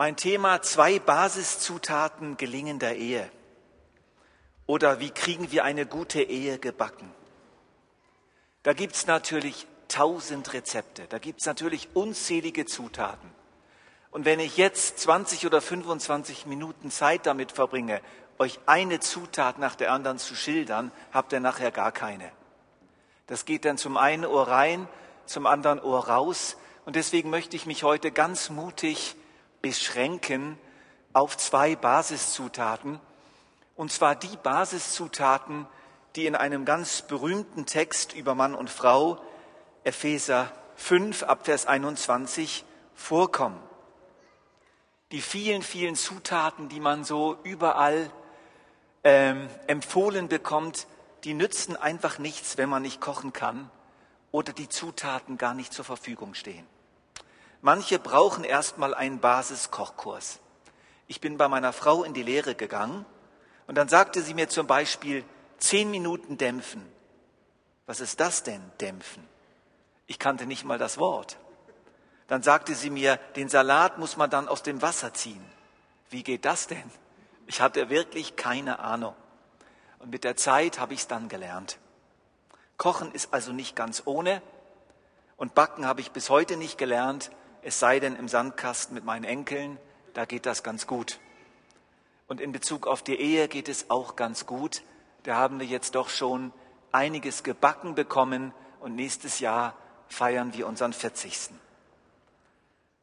Mein Thema zwei Basiszutaten gelingender Ehe. Oder wie kriegen wir eine gute Ehe gebacken? Da gibt's natürlich tausend Rezepte, da gibt's natürlich unzählige Zutaten. Und wenn ich jetzt 20 oder 25 Minuten Zeit damit verbringe, euch eine Zutat nach der anderen zu schildern, habt ihr nachher gar keine. Das geht dann zum einen Ohr rein, zum anderen Ohr raus. Und deswegen möchte ich mich heute ganz mutig beschränken auf zwei Basiszutaten. Und zwar die Basiszutaten, die in einem ganz berühmten Text über Mann und Frau, Epheser 5 ab Vers 21, vorkommen. Die vielen, vielen Zutaten, die man so überall ähm, empfohlen bekommt, die nützen einfach nichts, wenn man nicht kochen kann oder die Zutaten gar nicht zur Verfügung stehen. Manche brauchen erstmal einen Basiskochkurs. Ich bin bei meiner Frau in die Lehre gegangen und dann sagte sie mir zum Beispiel zehn Minuten dämpfen. Was ist das denn, dämpfen? Ich kannte nicht mal das Wort. Dann sagte sie mir, den Salat muss man dann aus dem Wasser ziehen. Wie geht das denn? Ich hatte wirklich keine Ahnung. Und mit der Zeit habe ich es dann gelernt. Kochen ist also nicht ganz ohne. Und Backen habe ich bis heute nicht gelernt es sei denn im Sandkasten mit meinen Enkeln, da geht das ganz gut. Und in Bezug auf die Ehe geht es auch ganz gut. Da haben wir jetzt doch schon einiges gebacken bekommen und nächstes Jahr feiern wir unseren 40.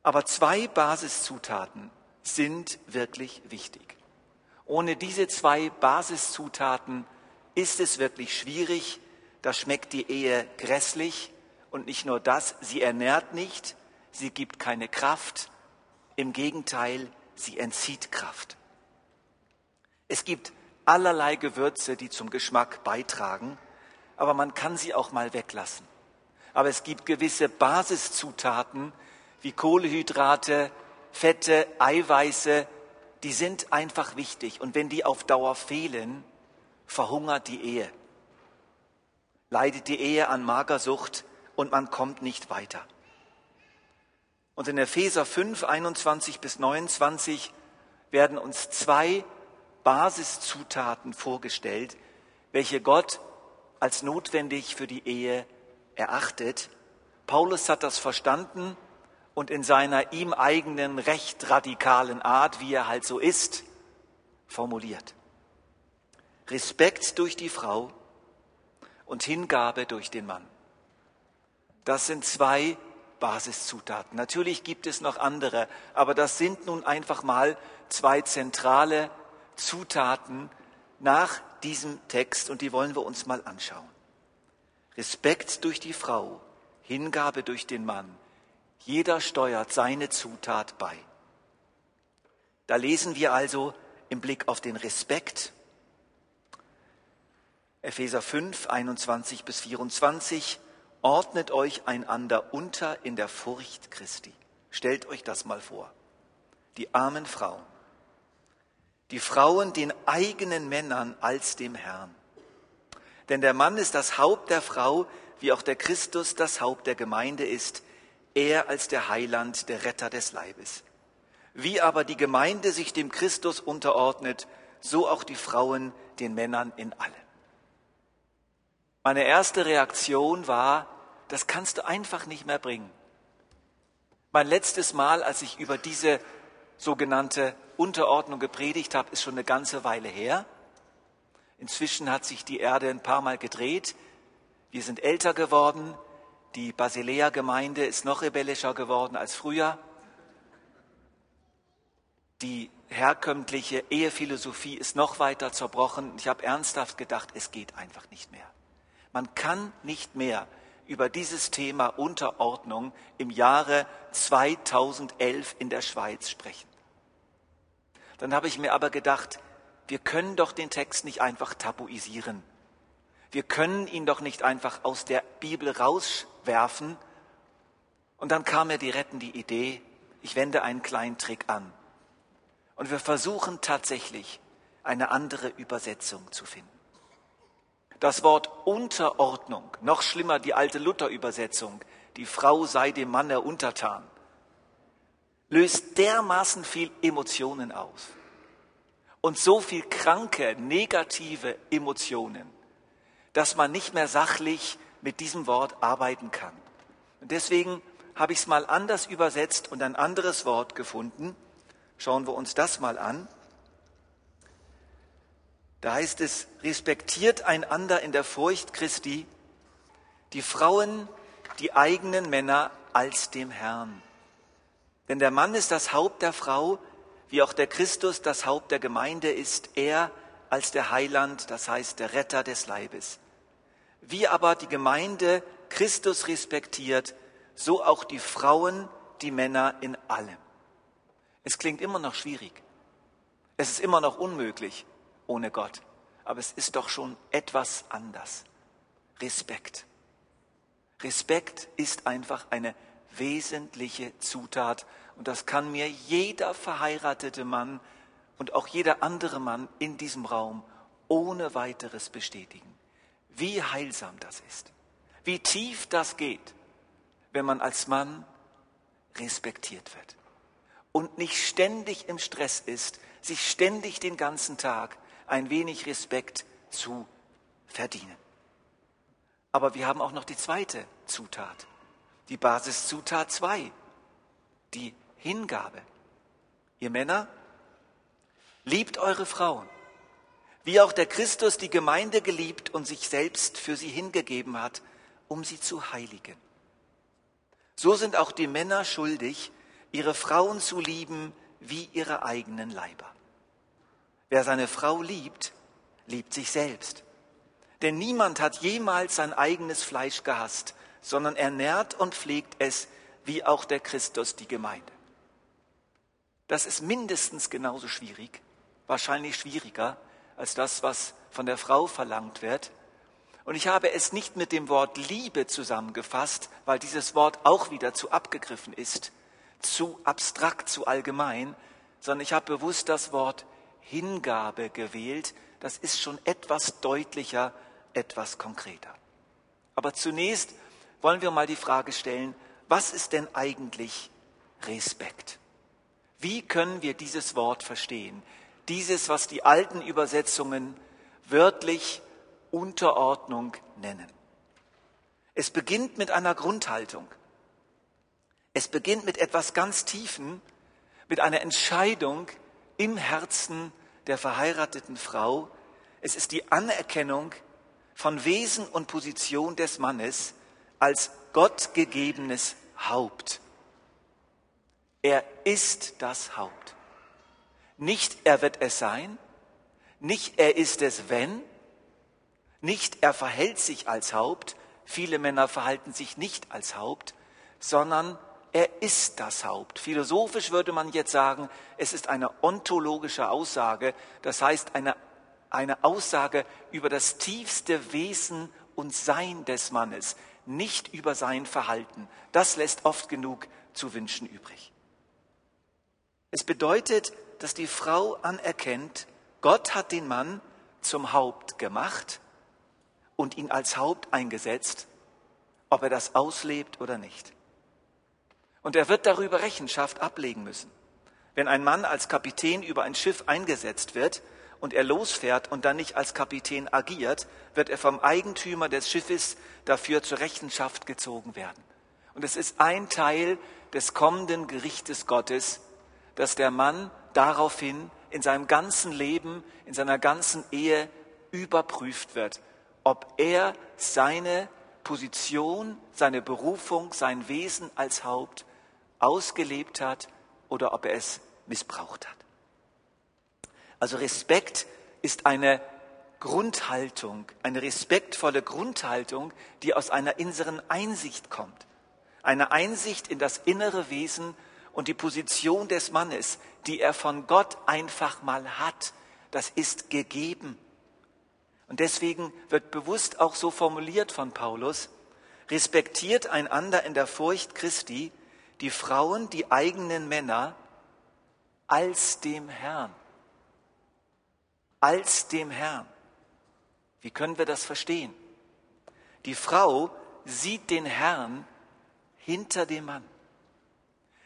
Aber zwei Basiszutaten sind wirklich wichtig. Ohne diese zwei Basiszutaten ist es wirklich schwierig. Da schmeckt die Ehe grässlich und nicht nur das, sie ernährt nicht, sie gibt keine Kraft, im Gegenteil, sie entzieht Kraft. Es gibt allerlei Gewürze, die zum Geschmack beitragen, aber man kann sie auch mal weglassen. Aber es gibt gewisse Basiszutaten wie Kohlehydrate, Fette, Eiweiße, die sind einfach wichtig. Und wenn die auf Dauer fehlen, verhungert die Ehe. Leidet die Ehe an Magersucht und man kommt nicht weiter. Und in Epheser 5, 21 bis 29 werden uns zwei Basiszutaten vorgestellt, welche Gott als notwendig für die Ehe erachtet. Paulus hat das verstanden und in seiner ihm eigenen recht radikalen Art, wie er halt so ist, formuliert. Respekt durch die Frau und Hingabe durch den Mann. Das sind zwei Basiszutaten. Natürlich gibt es noch andere, aber das sind nun einfach mal zwei zentrale Zutaten nach diesem Text und die wollen wir uns mal anschauen. Respekt durch die Frau, Hingabe durch den Mann. Jeder steuert seine Zutat bei. Da lesen wir also im Blick auf den Respekt Epheser 5, 21 bis 24, ordnet euch einander unter in der Furcht Christi. Stellt euch das mal vor. Die armen Frauen. Die Frauen den eigenen Männern als dem Herrn. Denn der Mann ist das Haupt der Frau, wie auch der Christus das Haupt der Gemeinde ist, er als der Heiland, der Retter des Leibes. Wie aber die Gemeinde sich dem Christus unterordnet, so auch die Frauen den Männern in allem. Meine erste Reaktion war, das kannst du einfach nicht mehr bringen. Mein letztes Mal, als ich über diese sogenannte Unterordnung gepredigt habe, ist schon eine ganze Weile her. Inzwischen hat sich die Erde ein paar Mal gedreht. Wir sind älter geworden. Die Basilea-Gemeinde ist noch rebellischer geworden als früher. Die herkömmliche Ehephilosophie ist noch weiter zerbrochen. Ich habe ernsthaft gedacht, es geht einfach nicht mehr. Man kann nicht mehr über dieses Thema Unterordnung im Jahre 2011 in der Schweiz sprechen. Dann habe ich mir aber gedacht, wir können doch den Text nicht einfach tabuisieren. Wir können ihn doch nicht einfach aus der Bibel rauswerfen. Und dann kam mir die rettende Idee, ich wende einen kleinen Trick an. Und wir versuchen tatsächlich eine andere Übersetzung zu finden. Das Wort Unterordnung, noch schlimmer die alte Luther-Übersetzung, die Frau sei dem Manne untertan. löst dermaßen viel Emotionen aus und so viel kranke, negative Emotionen, dass man nicht mehr sachlich mit diesem Wort arbeiten kann. Und deswegen habe ich es mal anders übersetzt und ein anderes Wort gefunden. Schauen wir uns das mal an. Da heißt es, respektiert einander in der Furcht Christi, die Frauen, die eigenen Männer als dem Herrn. Denn der Mann ist das Haupt der Frau, wie auch der Christus das Haupt der Gemeinde ist, er als der Heiland, das heißt der Retter des Leibes. Wie aber die Gemeinde Christus respektiert, so auch die Frauen die Männer in allem. Es klingt immer noch schwierig. Es ist immer noch unmöglich ohne Gott. Aber es ist doch schon etwas anders. Respekt. Respekt ist einfach eine wesentliche Zutat. Und das kann mir jeder verheiratete Mann und auch jeder andere Mann in diesem Raum ohne weiteres bestätigen. Wie heilsam das ist. Wie tief das geht, wenn man als Mann respektiert wird und nicht ständig im Stress ist, sich ständig den ganzen Tag ein wenig Respekt zu verdienen. Aber wir haben auch noch die zweite Zutat, die Basiszutat 2, die Hingabe. Ihr Männer, liebt eure Frauen, wie auch der Christus die Gemeinde geliebt und sich selbst für sie hingegeben hat, um sie zu heiligen. So sind auch die Männer schuldig, ihre Frauen zu lieben wie ihre eigenen Leiber. Wer seine Frau liebt, liebt sich selbst. Denn niemand hat jemals sein eigenes Fleisch gehasst, sondern ernährt und pflegt es, wie auch der Christus die Gemeinde. Das ist mindestens genauso schwierig, wahrscheinlich schwieriger als das, was von der Frau verlangt wird. Und ich habe es nicht mit dem Wort Liebe zusammengefasst, weil dieses Wort auch wieder zu abgegriffen ist, zu abstrakt, zu allgemein, sondern ich habe bewusst das Wort Hingabe gewählt. Das ist schon etwas deutlicher, etwas konkreter. Aber zunächst wollen wir mal die Frage stellen, was ist denn eigentlich Respekt? Wie können wir dieses Wort verstehen? Dieses, was die alten Übersetzungen wörtlich Unterordnung nennen. Es beginnt mit einer Grundhaltung. Es beginnt mit etwas ganz Tiefen, mit einer Entscheidung, im Herzen der verheirateten Frau. Es ist die Anerkennung von Wesen und Position des Mannes als gottgegebenes Haupt. Er ist das Haupt. Nicht er wird es sein, nicht er ist es wenn, nicht er verhält sich als Haupt, viele Männer verhalten sich nicht als Haupt, sondern er ist das Haupt. Philosophisch würde man jetzt sagen, es ist eine ontologische Aussage, das heißt eine, eine Aussage über das tiefste Wesen und Sein des Mannes, nicht über sein Verhalten. Das lässt oft genug zu wünschen übrig. Es bedeutet, dass die Frau anerkennt, Gott hat den Mann zum Haupt gemacht und ihn als Haupt eingesetzt, ob er das auslebt oder nicht. Und er wird darüber Rechenschaft ablegen müssen. Wenn ein Mann als Kapitän über ein Schiff eingesetzt wird und er losfährt und dann nicht als Kapitän agiert, wird er vom Eigentümer des Schiffes dafür zur Rechenschaft gezogen werden. Und es ist ein Teil des kommenden Gerichtes Gottes, dass der Mann daraufhin in seinem ganzen Leben, in seiner ganzen Ehe überprüft wird, ob er seine Position, seine Berufung, sein Wesen als Haupt ausgelebt hat oder ob er es missbraucht hat. Also Respekt ist eine Grundhaltung, eine respektvolle Grundhaltung, die aus einer inneren Einsicht kommt. Eine Einsicht in das innere Wesen und die Position des Mannes, die er von Gott einfach mal hat. Das ist gegeben. Und deswegen wird bewusst auch so formuliert von Paulus, respektiert einander in der Furcht Christi, die Frauen die eigenen Männer als dem Herrn. Als dem Herrn. Wie können wir das verstehen? Die Frau sieht den Herrn hinter dem Mann.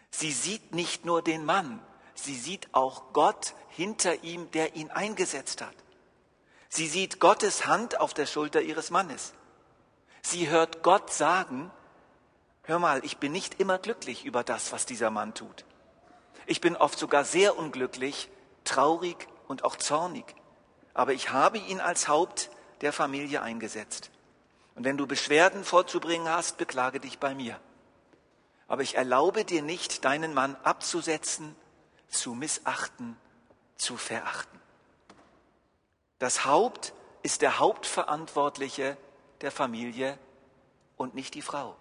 Sie sieht nicht nur den Mann, sie sieht auch Gott hinter ihm, der ihn eingesetzt hat. Sie sieht Gottes Hand auf der Schulter ihres Mannes. Sie hört Gott sagen, hör mal, ich bin nicht immer glücklich über das, was dieser Mann tut. Ich bin oft sogar sehr unglücklich, traurig und auch zornig. Aber ich habe ihn als Haupt der Familie eingesetzt. Und wenn du Beschwerden vorzubringen hast, beklage dich bei mir. Aber ich erlaube dir nicht, deinen Mann abzusetzen, zu missachten, zu verachten. Das Haupt ist der Hauptverantwortliche der Familie und nicht die Frau.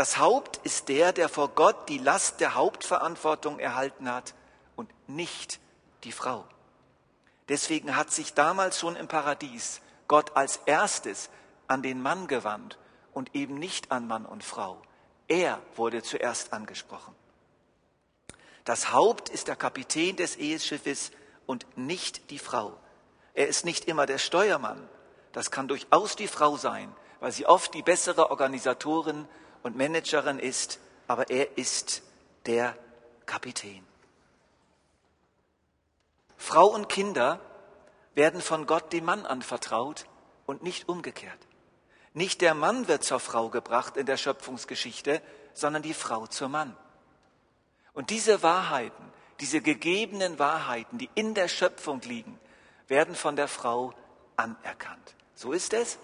Das Haupt ist der, der vor Gott die Last der Hauptverantwortung erhalten hat und nicht die Frau. Deswegen hat sich damals schon im Paradies Gott als erstes an den Mann gewandt und eben nicht an Mann und Frau. Er wurde zuerst angesprochen. Das Haupt ist der Kapitän des Eheschiffes und nicht die Frau. Er ist nicht immer der Steuermann. Das kann durchaus die Frau sein, weil sie oft die bessere Organisatorin und Managerin ist, aber er ist der Kapitän. Frau und Kinder werden von Gott dem Mann anvertraut und nicht umgekehrt. Nicht der Mann wird zur Frau gebracht in der Schöpfungsgeschichte, sondern die Frau zur Mann. Und diese Wahrheiten, diese gegebenen Wahrheiten, die in der Schöpfung liegen, werden von der Frau anerkannt. So ist es.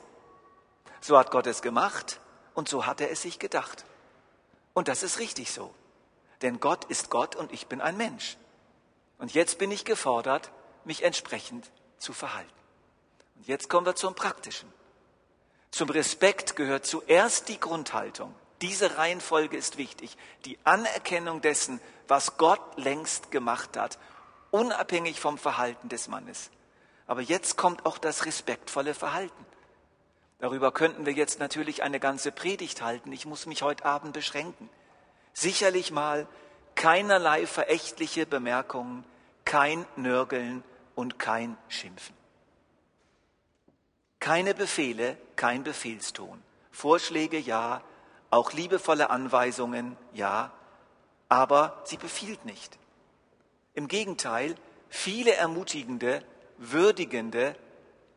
So hat Gott es gemacht und so hat er es sich gedacht. Und das ist richtig so. Denn Gott ist Gott und ich bin ein Mensch. Und jetzt bin ich gefordert, mich entsprechend zu verhalten. Und jetzt kommen wir zum Praktischen. Zum Respekt gehört zuerst die Grundhaltung. Diese Reihenfolge ist wichtig. Die Anerkennung dessen, was Gott längst gemacht hat, unabhängig vom Verhalten des Mannes. Aber jetzt kommt auch das respektvolle Verhalten. Darüber könnten wir jetzt natürlich eine ganze Predigt halten. Ich muss mich heute Abend beschränken. Sicherlich mal keinerlei verächtliche Bemerkungen, kein Nörgeln und kein Schimpfen. Keine Befehle, kein Befehlston. Vorschläge ja, auch liebevolle Anweisungen ja, aber sie befiehlt nicht. Im Gegenteil, viele ermutigende, würdigende,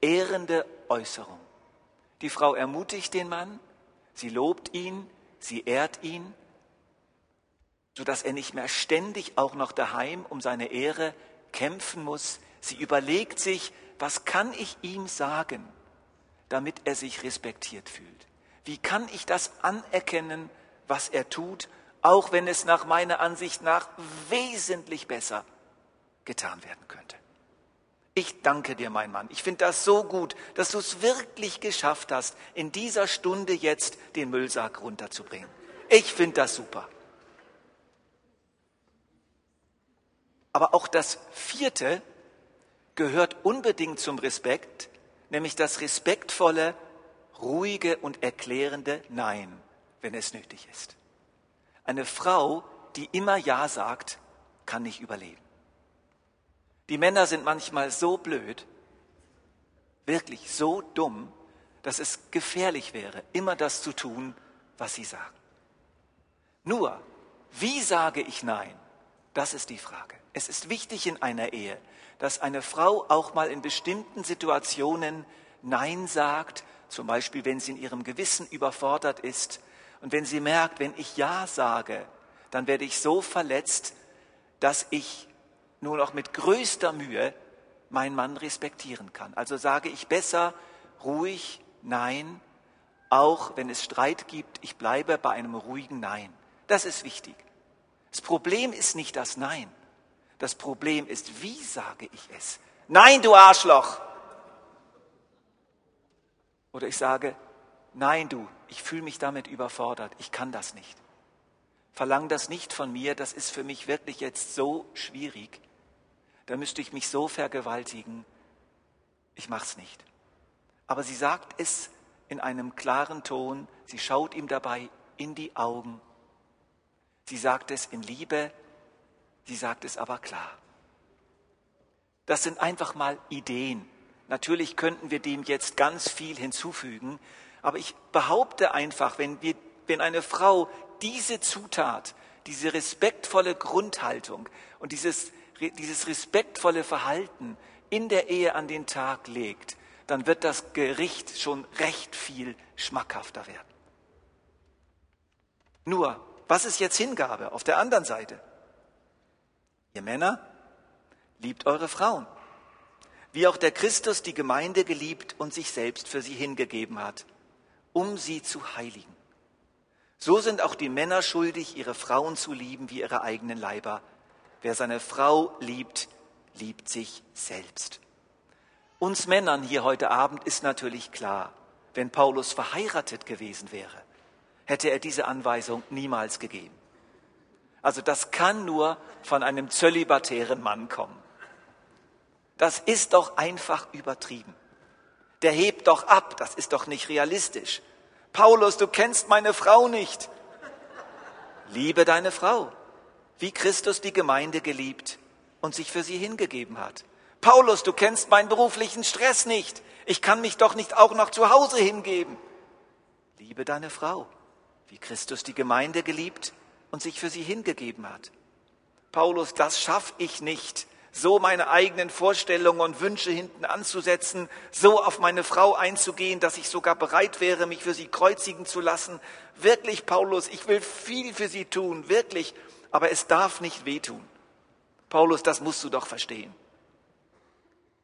ehrende Äußerungen. Die Frau ermutigt den Mann, sie lobt ihn, sie ehrt ihn, sodass er nicht mehr ständig auch noch daheim um seine Ehre kämpfen muss. Sie überlegt sich, was kann ich ihm sagen? damit er sich respektiert fühlt? Wie kann ich das anerkennen, was er tut, auch wenn es nach meiner Ansicht nach wesentlich besser getan werden könnte? Ich danke dir, mein Mann. Ich finde das so gut, dass du es wirklich geschafft hast, in dieser Stunde jetzt den Müllsack runterzubringen. Ich finde das super. Aber auch das vierte gehört unbedingt zum Respekt, nämlich das respektvolle, ruhige und erklärende Nein, wenn es nötig ist. Eine Frau, die immer Ja sagt, kann nicht überleben. Die Männer sind manchmal so blöd, wirklich so dumm, dass es gefährlich wäre, immer das zu tun, was sie sagen. Nur, wie sage ich Nein? Das ist die Frage. Es ist wichtig in einer Ehe, dass eine Frau auch mal in bestimmten Situationen Nein sagt, zum Beispiel wenn sie in ihrem Gewissen überfordert ist und wenn sie merkt, wenn ich Ja sage, dann werde ich so verletzt, dass ich nur noch mit größter Mühe meinen Mann respektieren kann. Also sage ich besser ruhig Nein, auch wenn es Streit gibt, ich bleibe bei einem ruhigen Nein. Das ist wichtig. Das Problem ist nicht das Nein. Das Problem ist, wie sage ich es? Nein, du Arschloch! Oder ich sage, nein, du, ich fühle mich damit überfordert, ich kann das nicht. Verlang das nicht von mir, das ist für mich wirklich jetzt so schwierig. Da müsste ich mich so vergewaltigen. Ich mach's nicht. Aber sie sagt es in einem klaren Ton, sie schaut ihm dabei in die Augen. Sie sagt es in Liebe, Sie sagt es aber klar. Das sind einfach mal Ideen. Natürlich könnten wir dem jetzt ganz viel hinzufügen, aber ich behaupte einfach, wenn, wir, wenn eine Frau diese Zutat, diese respektvolle Grundhaltung und dieses, dieses respektvolle Verhalten in der Ehe an den Tag legt, dann wird das Gericht schon recht viel schmackhafter werden. Nur, was ist jetzt Hingabe auf der anderen Seite? Ihr Männer, liebt eure Frauen, wie auch der Christus die Gemeinde geliebt und sich selbst für sie hingegeben hat, um sie zu heiligen. So sind auch die Männer schuldig, ihre Frauen zu lieben wie ihre eigenen Leiber. Wer seine Frau liebt, liebt sich selbst. Uns Männern hier heute Abend ist natürlich klar, wenn Paulus verheiratet gewesen wäre, hätte er diese Anweisung niemals gegeben. Also das kann nur von einem zölibatären Mann kommen. Das ist doch einfach übertrieben. Der hebt doch ab, das ist doch nicht realistisch. Paulus, du kennst meine Frau nicht. Liebe deine Frau, wie Christus die Gemeinde geliebt und sich für sie hingegeben hat. Paulus, du kennst meinen beruflichen Stress nicht. Ich kann mich doch nicht auch noch zu Hause hingeben. Liebe deine Frau, wie Christus die Gemeinde geliebt und sich für sie hingegeben hat. Paulus, das schaffe ich nicht, so meine eigenen Vorstellungen und Wünsche hinten anzusetzen, so auf meine Frau einzugehen, dass ich sogar bereit wäre, mich für sie kreuzigen zu lassen. Wirklich, Paulus, ich will viel für sie tun, wirklich, aber es darf nicht wehtun. Paulus, das musst du doch verstehen.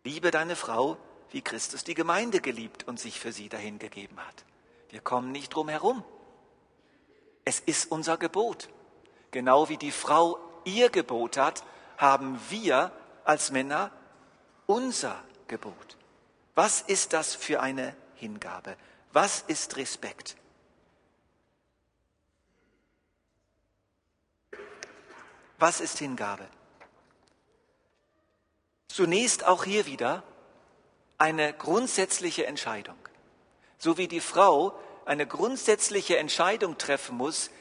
Liebe deine Frau, wie Christus die Gemeinde geliebt und sich für sie dahingegeben hat. Wir kommen nicht drum herum. Es ist unser Gebot. Genau wie die Frau ihr Gebot hat, haben wir als Männer unser Gebot. Was ist das für eine Hingabe? Was ist Respekt? Was ist Hingabe? Zunächst auch hier wieder eine grundsätzliche Entscheidung. So wie die Frau eine grundsätzliche Entscheidung treffen muss,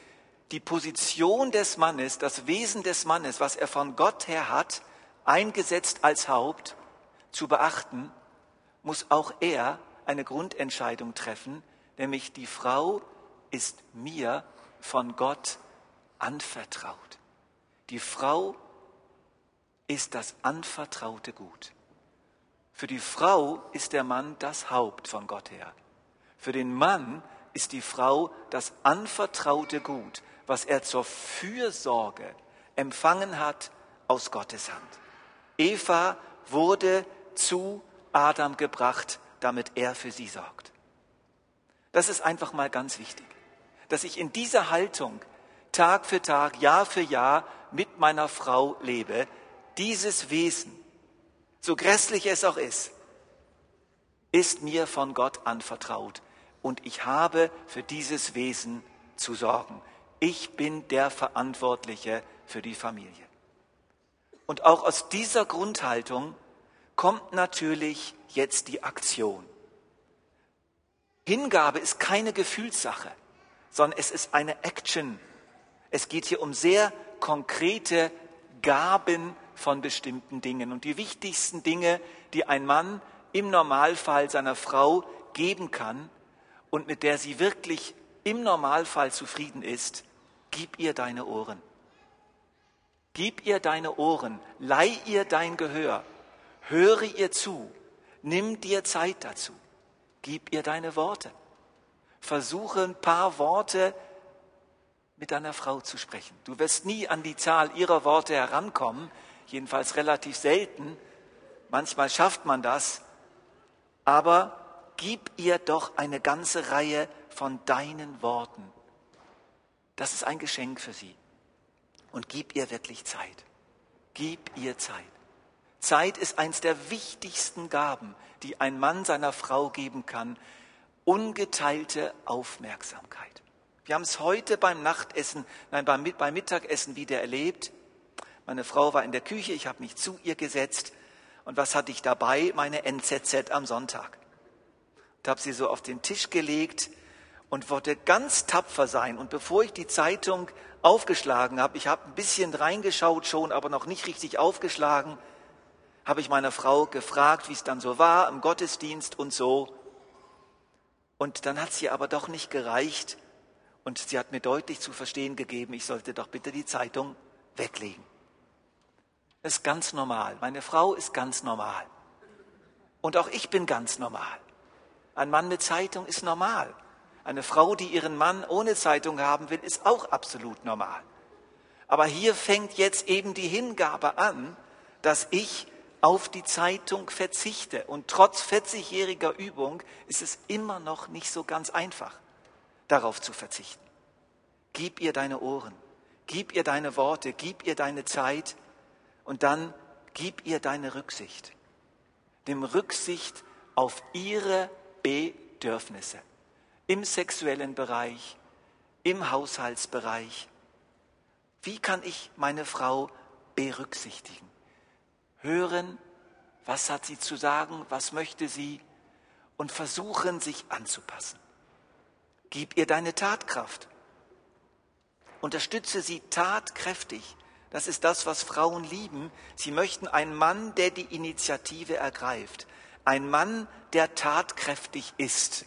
die Position des Mannes, das Wesen des Mannes, was er von Gott her hat, eingesetzt als Haupt, zu beachten, muss auch er eine Grundentscheidung treffen, nämlich die Frau ist mir von Gott anvertraut. Die Frau ist das anvertraute Gut. Für die Frau ist der Mann das Haupt von Gott her. Für den Mann ist die Frau das anvertraute Gut, was er zur Fürsorge empfangen hat aus Gottes Hand. Eva wurde zu Adam gebracht, damit er für sie sorgt. Das ist einfach mal ganz wichtig, dass ich in dieser Haltung Tag für Tag, Jahr für Jahr mit meiner Frau lebe, dieses Wesen, so grässlich es auch ist, ist mir von Gott anvertraut und ich habe für dieses Wesen zu sorgen. Ich bin der Verantwortliche für die Familie. Und auch aus dieser Grundhaltung kommt natürlich jetzt die Aktion. Hingabe ist keine Gefühlssache, sondern es ist eine Action. Es geht hier um sehr konkrete Gaben von bestimmten Dingen. Und die wichtigsten Dinge, die ein Mann im Normalfall seiner Frau geben kann und mit der sie wirklich im Normalfall zufrieden ist, gib ihr deine Ohren. Gib ihr deine Ohren, leih ihr dein Gehör, höre ihr zu, nimm dir Zeit dazu, gib ihr deine Worte. Versuche ein paar Worte mit deiner Frau zu sprechen. Du wirst nie an die Zahl ihrer Worte herankommen, jedenfalls relativ selten. Manchmal schafft man das, aber gib ihr doch eine ganze Reihe von deinen Worten. Das ist ein Geschenk für sie. Und gib ihr wirklich Zeit. Gib ihr Zeit. Zeit ist eins der wichtigsten Gaben, die ein Mann seiner Frau geben kann. Ungeteilte Aufmerksamkeit. Wir haben es heute beim Nachtessen, nein, beim, beim Mittagessen wieder erlebt. Meine Frau war in der Küche, ich habe mich zu ihr gesetzt. Und was hatte ich dabei? Meine NZZ am Sonntag. Und habe sie so auf den Tisch gelegt und wollte ganz tapfer sein. Und bevor ich die Zeitung aufgeschlagen habe, ich habe ein bisschen reingeschaut schon, aber noch nicht richtig aufgeschlagen, habe ich meiner Frau gefragt, wie es dann so war im Gottesdienst und so. Und dann hat sie aber doch nicht gereicht. Und sie hat mir deutlich zu verstehen gegeben, ich sollte doch bitte die Zeitung weglegen. Das ist ganz normal. Meine Frau ist ganz normal. Und auch ich bin ganz normal. Ein Mann mit Zeitung ist normal. Eine Frau, die ihren Mann ohne Zeitung haben will, ist auch absolut normal. Aber hier fängt jetzt eben die Hingabe an, dass ich auf die Zeitung verzichte. Und trotz 40-jähriger Übung ist es immer noch nicht so ganz einfach, darauf zu verzichten. Gib ihr deine Ohren, gib ihr deine Worte, gib ihr deine Zeit und dann gib ihr deine Rücksicht. Dem Rücksicht auf ihre Bedürfnisse im sexuellen Bereich, im Haushaltsbereich. Wie kann ich meine Frau berücksichtigen? Hören, was hat sie zu sagen, was möchte sie und versuchen, sich anzupassen. Gib ihr deine Tatkraft. Unterstütze sie tatkräftig. Das ist das, was Frauen lieben. Sie möchten einen Mann, der die Initiative ergreift. Ein Mann, der tatkräftig ist.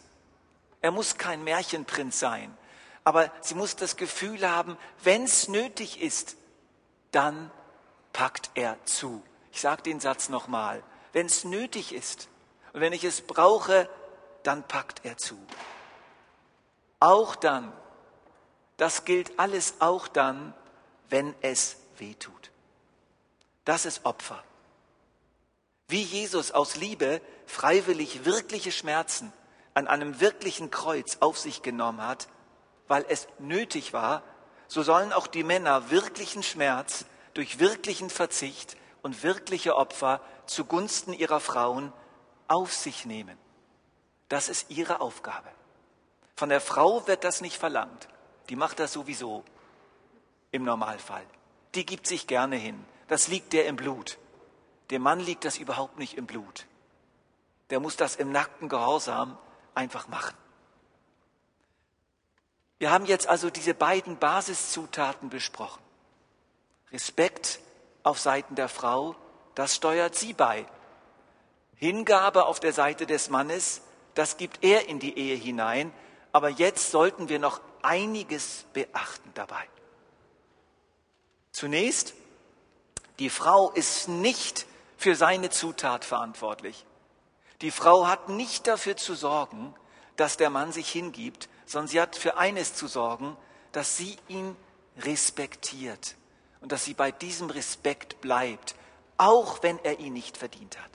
Er muss kein Märchenprinz sein, aber sie muss das Gefühl haben, wenn es nötig ist, dann packt er zu. Ich sage den Satz nochmal. Wenn es nötig ist und wenn ich es brauche, dann packt er zu. Auch dann, das gilt alles auch dann, wenn es weh tut. Das ist Opfer. Wie Jesus aus Liebe freiwillig wirkliche Schmerzen an einem wirklichen Kreuz auf sich genommen hat, weil es nötig war, so sollen auch die Männer wirklichen Schmerz durch wirklichen Verzicht und wirkliche Opfer zugunsten ihrer Frauen auf sich nehmen. Das ist ihre Aufgabe. Von der Frau wird das nicht verlangt. Die macht das sowieso im Normalfall. Die gibt sich gerne hin. Das liegt der im Blut. Dem Mann liegt das überhaupt nicht im Blut. Der muss das im nackten Gehorsam einfach machen. Wir haben jetzt also diese beiden Basiszutaten besprochen. Respekt auf Seiten der Frau, das steuert sie bei. Hingabe auf der Seite des Mannes, das gibt er in die Ehe hinein. Aber jetzt sollten wir noch einiges beachten dabei. Zunächst, die Frau ist nicht für seine Zutat verantwortlich. Die Frau hat nicht dafür zu sorgen, dass der Mann sich hingibt, sondern sie hat für eines zu sorgen, dass sie ihn respektiert und dass sie bei diesem Respekt bleibt, auch wenn er ihn nicht verdient hat.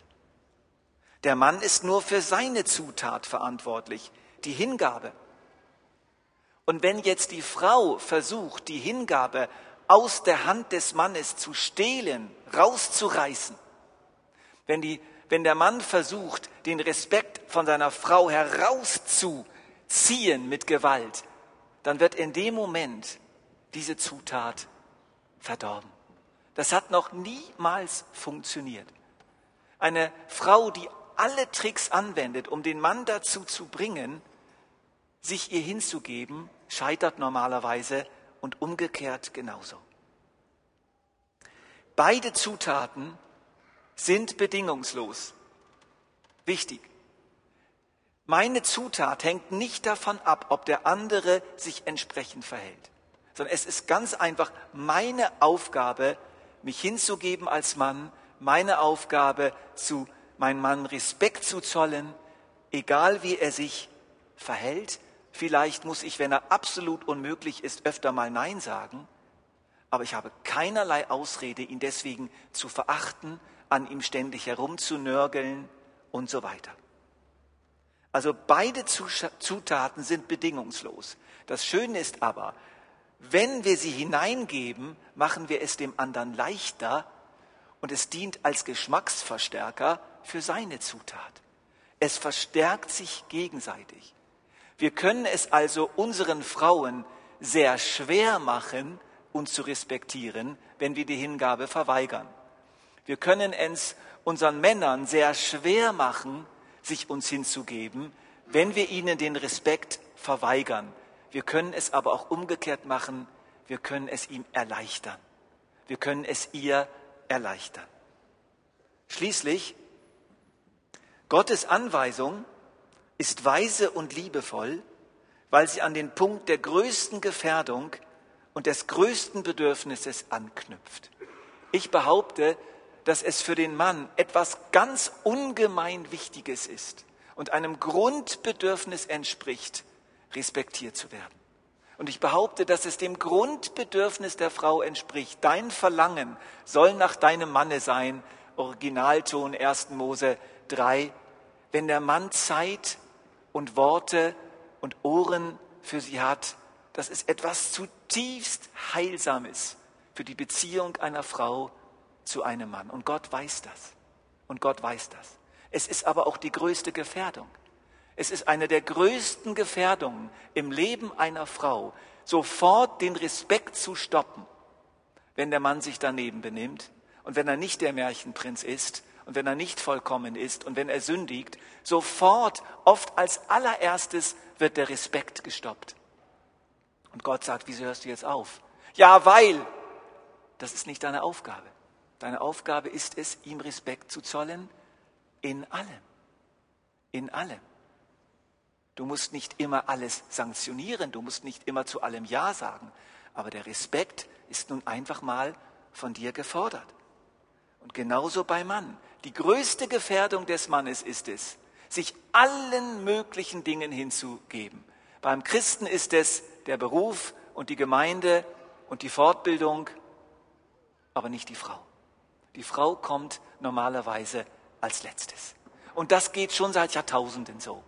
Der Mann ist nur für seine Zutat verantwortlich, die Hingabe. Und wenn jetzt die Frau versucht, die Hingabe aus der Hand des Mannes zu stehlen, rauszureißen, wenn die wenn der Mann versucht, den Respekt von seiner Frau herauszuziehen mit Gewalt, dann wird in dem Moment diese Zutat verdorben. Das hat noch niemals funktioniert. Eine Frau, die alle Tricks anwendet, um den Mann dazu zu bringen, sich ihr hinzugeben, scheitert normalerweise und umgekehrt genauso. Beide Zutaten sind bedingungslos. Wichtig. Meine Zutat hängt nicht davon ab, ob der andere sich entsprechend verhält, sondern es ist ganz einfach meine Aufgabe, mich hinzugeben als Mann, meine Aufgabe, zu meinem Mann Respekt zu zollen, egal wie er sich verhält. Vielleicht muss ich, wenn er absolut unmöglich ist, öfter mal Nein sagen, aber ich habe keinerlei Ausrede, ihn deswegen zu verachten an ihm ständig herumzunörgeln und so weiter. Also beide Zutaten sind bedingungslos. Das Schöne ist aber, wenn wir sie hineingeben, machen wir es dem anderen leichter und es dient als Geschmacksverstärker für seine Zutat. Es verstärkt sich gegenseitig. Wir können es also unseren Frauen sehr schwer machen, uns zu respektieren, wenn wir die Hingabe verweigern. Wir können es unseren Männern sehr schwer machen, sich uns hinzugeben, wenn wir ihnen den Respekt verweigern. Wir können es aber auch umgekehrt machen, wir können es ihm erleichtern. Wir können es ihr erleichtern. Schließlich, Gottes Anweisung ist weise und liebevoll, weil sie an den Punkt der größten Gefährdung und des größten Bedürfnisses anknüpft. Ich behaupte, dass es für den Mann etwas ganz ungemein Wichtiges ist und einem Grundbedürfnis entspricht, respektiert zu werden. Und ich behaupte, dass es dem Grundbedürfnis der Frau entspricht. Dein Verlangen soll nach deinem Manne sein, Originalton 1. Mose 3, wenn der Mann Zeit und Worte und Ohren für sie hat, das ist etwas zutiefst Heilsames für die Beziehung einer Frau zu einem Mann. Und Gott weiß das. Und Gott weiß das. Es ist aber auch die größte Gefährdung. Es ist eine der größten Gefährdungen im Leben einer Frau, sofort den Respekt zu stoppen, wenn der Mann sich daneben benimmt und wenn er nicht der Märchenprinz ist und wenn er nicht vollkommen ist und wenn er sündigt, sofort, oft als allererstes wird der Respekt gestoppt. Und Gott sagt, wieso hörst du jetzt auf? Ja, weil. Das ist nicht deine Aufgabe. Deine Aufgabe ist es, ihm Respekt zu zollen in allem. In allem. Du musst nicht immer alles sanktionieren, du musst nicht immer zu allem Ja sagen, aber der Respekt ist nun einfach mal von dir gefordert. Und genauso beim Mann. Die größte Gefährdung des Mannes ist es, sich allen möglichen Dingen hinzugeben. Beim Christen ist es der Beruf und die Gemeinde und die Fortbildung, aber nicht die Frau. Die Frau kommt normalerweise als letztes. Und das geht schon seit Jahrtausenden so.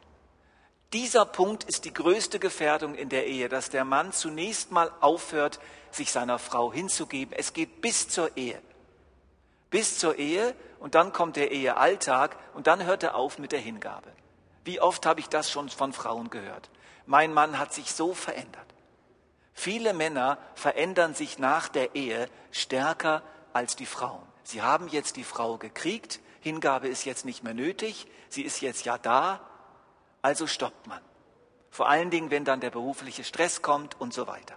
Dieser Punkt ist die größte Gefährdung in der Ehe, dass der Mann zunächst mal aufhört, sich seiner Frau hinzugeben. Es geht bis zur Ehe. Bis zur Ehe und dann kommt der Ehealltag und dann hört er auf mit der Hingabe. Wie oft habe ich das schon von Frauen gehört? Mein Mann hat sich so verändert. Viele Männer verändern sich nach der Ehe stärker als die Frauen. Sie haben jetzt die Frau gekriegt, Hingabe ist jetzt nicht mehr nötig, sie ist jetzt ja da, also stoppt man. Vor allen Dingen, wenn dann der berufliche Stress kommt und so weiter.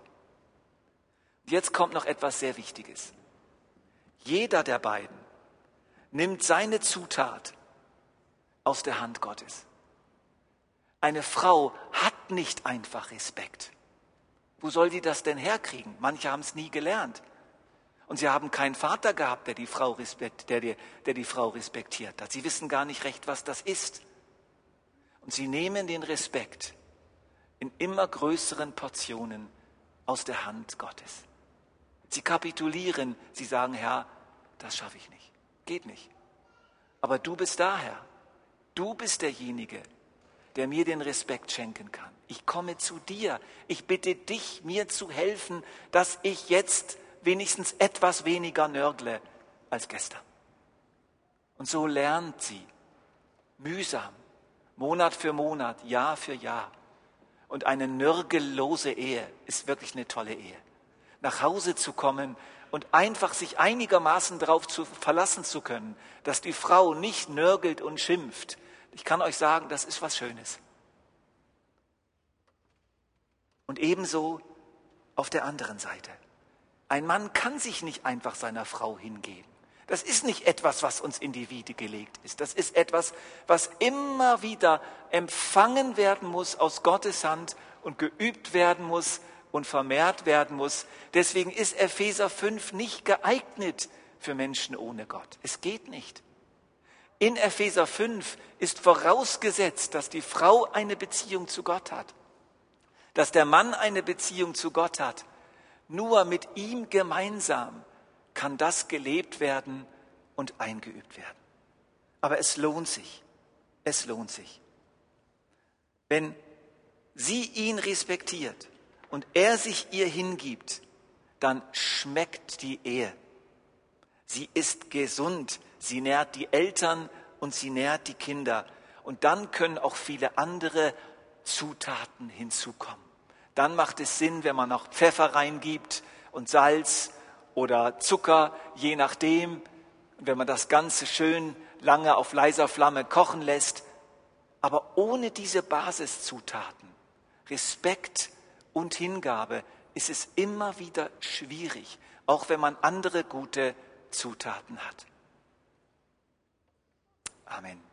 Jetzt kommt noch etwas sehr Wichtiges. Jeder der beiden nimmt seine Zutat aus der Hand Gottes. Eine Frau hat nicht einfach Respekt. Wo soll die das denn herkriegen? Manche haben es nie gelernt. Und sie haben keinen Vater gehabt, der die, Frau respekt, der, die, der die Frau respektiert hat. Sie wissen gar nicht recht, was das ist. Und sie nehmen den Respekt in immer größeren Portionen aus der Hand Gottes. Sie kapitulieren, sie sagen, Herr, das schaffe ich nicht, geht nicht. Aber du bist da, Herr. Du bist derjenige, der mir den Respekt schenken kann. Ich komme zu dir. Ich bitte dich, mir zu helfen, dass ich jetzt wenigstens etwas weniger nörgle als gestern. Und so lernt sie mühsam, Monat für Monat, Jahr für Jahr. Und eine nörgellose Ehe ist wirklich eine tolle Ehe. Nach Hause zu kommen und einfach sich einigermaßen darauf zu verlassen zu können, dass die Frau nicht nörgelt und schimpft, ich kann euch sagen, das ist was Schönes. Und ebenso auf der anderen Seite. Ein Mann kann sich nicht einfach seiner Frau hingeben. Das ist nicht etwas, was uns in die Wiege gelegt ist. Das ist etwas, was immer wieder empfangen werden muss aus Gottes Hand und geübt werden muss und vermehrt werden muss. Deswegen ist Epheser 5 nicht geeignet für Menschen ohne Gott. Es geht nicht. In Epheser 5 ist vorausgesetzt, dass die Frau eine Beziehung zu Gott hat, dass der Mann eine Beziehung zu Gott hat. Nur mit ihm gemeinsam kann das gelebt werden und eingeübt werden. Aber es lohnt sich. Es lohnt sich. Wenn sie ihn respektiert und er sich ihr hingibt, dann schmeckt die Ehe. Sie ist gesund, sie nährt die Eltern und sie nährt die Kinder. Und dann können auch viele andere Zutaten hinzukommen. Dann macht es Sinn, wenn man noch Pfeffer reingibt und Salz oder Zucker, je nachdem. Wenn man das Ganze schön lange auf leiser Flamme kochen lässt. Aber ohne diese Basiszutaten, Respekt und Hingabe, ist es immer wieder schwierig, auch wenn man andere gute Zutaten hat. Amen.